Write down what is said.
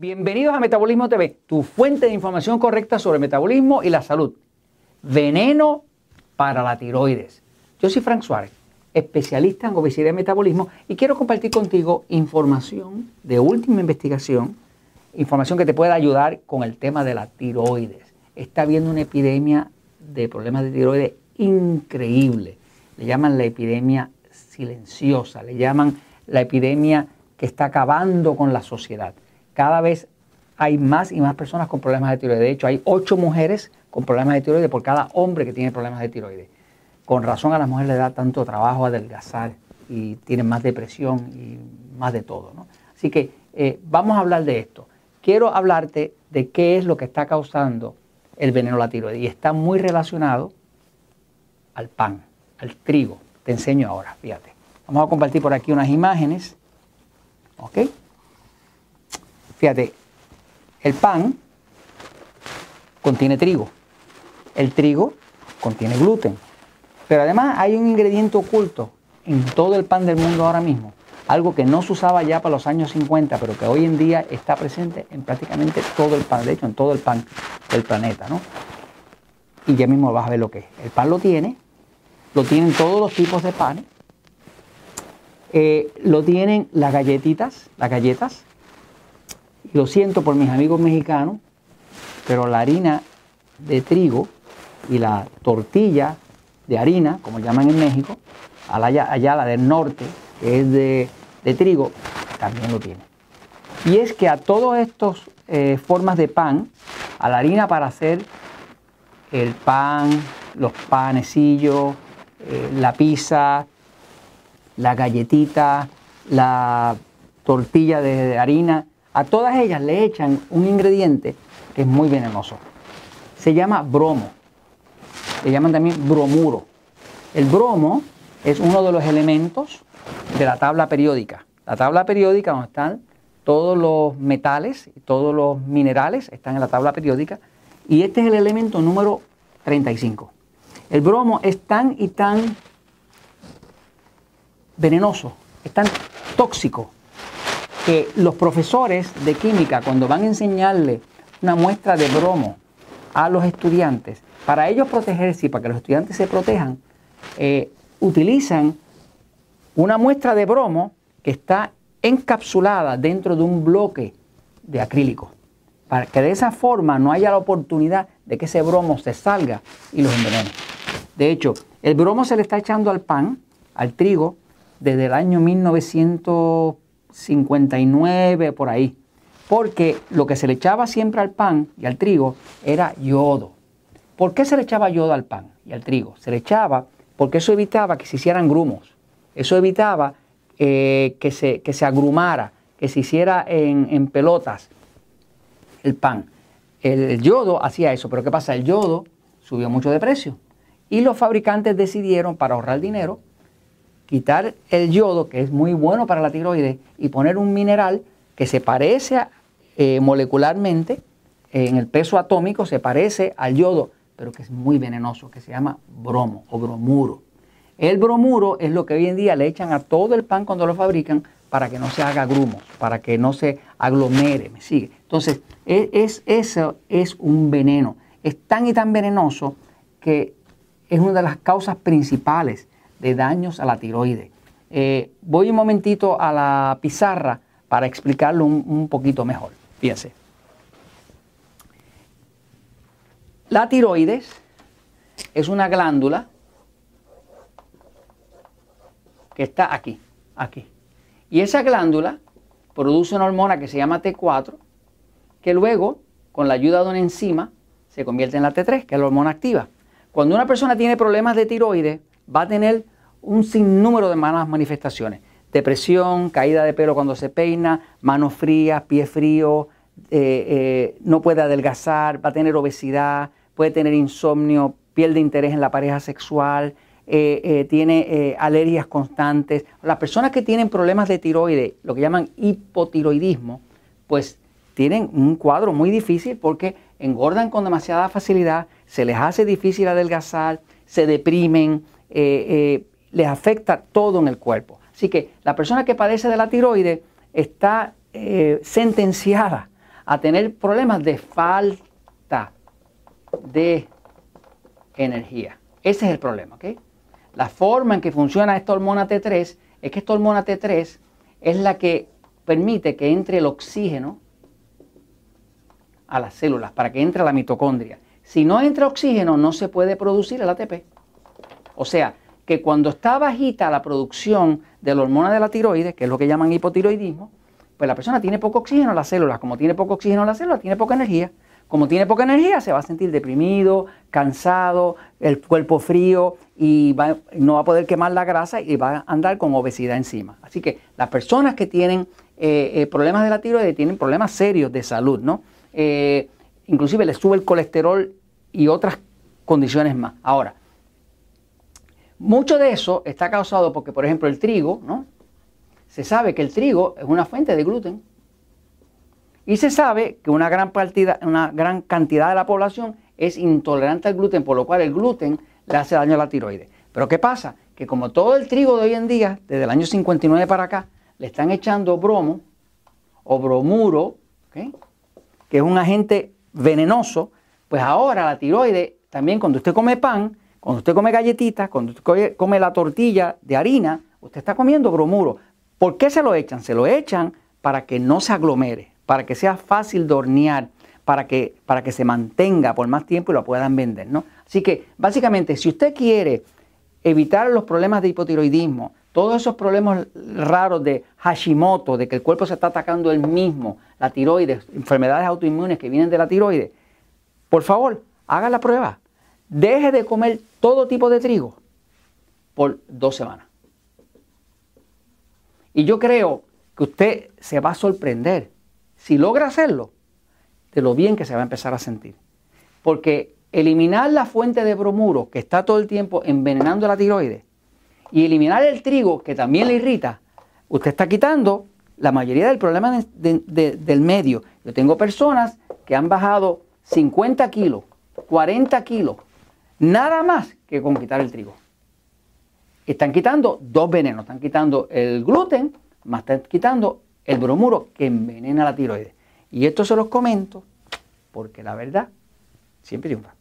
Bienvenidos a Metabolismo TV, tu fuente de información correcta sobre metabolismo y la salud. Veneno para la tiroides. Yo soy Frank Suárez, especialista en obesidad y metabolismo, y quiero compartir contigo información de última investigación, información que te pueda ayudar con el tema de la tiroides. Está habiendo una epidemia de problemas de tiroides increíble. Le llaman la epidemia silenciosa, le llaman la epidemia que está acabando con la sociedad. Cada vez hay más y más personas con problemas de tiroides. De hecho, hay ocho mujeres con problemas de tiroides por cada hombre que tiene problemas de tiroides. Con razón a las mujeres le da tanto trabajo adelgazar y tienen más depresión y más de todo. Así que eh, vamos a hablar de esto. Quiero hablarte de qué es lo que está causando el veneno a la tiroides y está muy relacionado al pan, al trigo. Te enseño ahora, fíjate. Vamos a compartir por aquí unas imágenes. ¿Ok? Fíjate, el pan contiene trigo. El trigo contiene gluten. Pero además hay un ingrediente oculto en todo el pan del mundo ahora mismo. Algo que no se usaba ya para los años 50, pero que hoy en día está presente en prácticamente todo el pan, de hecho en todo el pan del planeta. ¿no? Y ya mismo vas a ver lo que es. El pan lo tiene, lo tienen todos los tipos de panes, eh, lo tienen las galletitas, las galletas, lo siento por mis amigos mexicanos, pero la harina de trigo y la tortilla de harina, como llaman en México, allá, la del norte, que es de, trigo, también lo tiene. Y es que a todas estas eh, formas de pan, a la harina para hacer el pan, los panecillos, eh, la pizza, la galletita, la tortilla de harina, a todas ellas le echan un ingrediente que es muy venenoso. Se llama bromo. Le llaman también bromuro. El bromo es uno de los elementos de la tabla periódica. La tabla periódica donde están todos los metales y todos los minerales están en la tabla periódica y este es el elemento número 35. El bromo es tan y tan venenoso, es tan tóxico, que los profesores de química, cuando van a enseñarle una muestra de bromo a los estudiantes, para ellos protegerse y para que los estudiantes se protejan, eh, utilizan una muestra de bromo que está encapsulada dentro de un bloque de acrílico, para que de esa forma no haya la oportunidad de que ese bromo se salga y los envenene. De hecho, el bromo se le está echando al pan, al trigo, desde el año 1959 por ahí. Porque lo que se le echaba siempre al pan y al trigo era yodo. ¿Por qué se le echaba yodo al pan y al trigo? Se le echaba porque eso evitaba que se hicieran grumos. Eso evitaba eh, que, se, que, se, agrumara, que se hiciera en, en pelotas el pan. El yodo hacía eso, pero ¿qué pasa? El yodo subió mucho de precio. Y los fabricantes decidieron, para ahorrar dinero, quitar el yodo, que es muy bueno para la tiroides, y poner un mineral que se parece eh, molecularmente, en el peso atómico se parece al yodo, pero que es muy venenoso, que se llama bromo o bromuro. El bromuro es lo que hoy en día le echan a todo el pan cuando lo fabrican para que no se haga grumos, para que no se aglomere, ¿me sigue? Entonces, e, es, eso es un veneno. Es tan y tan venenoso que es una de las causas principales de daños a la tiroides. Eh, voy un momentito a la pizarra para explicarlo un, poquito mejor. Fíjense. La tiroides es una glándula que está aquí, aquí. Y esa glándula produce una hormona que se llama T4, que luego, con la ayuda de una enzima, se convierte en la T3, que es la hormona activa. Cuando una persona tiene problemas de tiroides, va a tener un sinnúmero de malas manifestaciones. Depresión, caída de pelo cuando se peina, manos frías, pie frío, eh, eh, no puede adelgazar, va a tener obesidad, puede tener insomnio, pierde interés en la pareja sexual, eh, tiene alergias constantes. Las personas que tienen problemas de tiroides, lo que llaman hipotiroidismo, pues tienen un cuadro muy difícil porque engordan con demasiada facilidad, se les hace difícil adelgazar, se deprimen, les afecta todo en el cuerpo. Así que la persona que padece de la tiroides está eh, sentenciada a tener problemas de falta de energía. Ese es el problema, ¿ok? La forma en que funciona esta hormona T3 es que esta hormona T3 es la que permite que entre el oxígeno a las células, para que entre a la mitocondria. Si no entra oxígeno, no se puede producir el ATP. O sea, que cuando está bajita la producción de la hormona de la tiroides, que es lo que llaman hipotiroidismo, pues la persona tiene poco oxígeno en las células. Como tiene poco oxígeno en las células, tiene poca energía. Como tiene poca energía, se va a sentir deprimido, cansado, el cuerpo frío y no va a poder quemar la grasa y va a andar con obesidad encima. Así que las personas que tienen eh, eh, problemas de la tiroides tienen problemas serios de salud, ¿no? Eh, inclusive les sube el colesterol y otras condiciones más. Ahora, mucho de eso está causado porque, por ejemplo, el trigo, ¿no? Se sabe que el trigo es una fuente de gluten. Y se sabe que una gran, partida, una gran cantidad de la población es intolerante al gluten, por lo cual el gluten le hace daño a la tiroides. Pero ¿qué pasa? Que como todo el trigo de hoy en día, desde el año 59 para acá, le están echando bromo o bromuro, que es un agente venenoso, pues ahora la tiroides, también cuando usted come pan, cuando usted come galletitas, cuando usted come la tortilla de harina, usted está comiendo bromuro. ¿Por qué se lo echan? Se lo echan para que no se aglomere, para que sea fácil de hornear, para que, para que se mantenga por más tiempo y lo puedan vender. ¿no? Así que básicamente, si usted quiere evitar los problemas de hipotiroidismo, todos esos problemas raros de Hashimoto, de que el cuerpo se está atacando él mismo, la tiroides, enfermedades autoinmunes que vienen de la tiroides, por favor, haga la prueba. Deje de comer todo tipo de trigo por dos semanas. Y yo creo que usted se va a sorprender si logra hacerlo de lo bien que se va a empezar a sentir. Porque eliminar la fuente de bromuro que está todo el tiempo envenenando la tiroides y eliminar el trigo que también le irrita, usted está quitando la mayoría del problema del medio. Yo tengo personas que han bajado 50 kilos, 40 kilos, nada más que con quitar el trigo están quitando dos venenos, están quitando el gluten, más están quitando el bromuro que envenena la tiroides. Y esto se los comento porque la verdad siempre triunfa.